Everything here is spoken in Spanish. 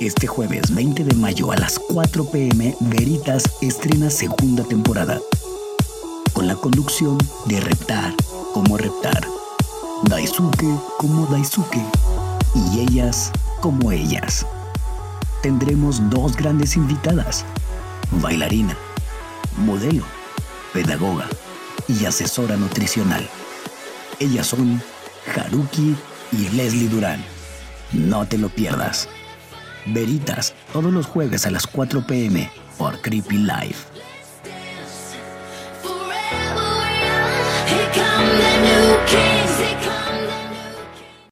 Este jueves 20 de mayo a las 4 pm, Veritas estrena segunda temporada. Con la conducción de Reptar como Reptar, Daisuke como Daisuke y ellas como ellas. Tendremos dos grandes invitadas, bailarina, modelo, pedagoga y asesora nutricional. Ellas son Haruki y Leslie Durán. No te lo pierdas. Veritas, todos los jueves a las 4 pm por Creepy Life.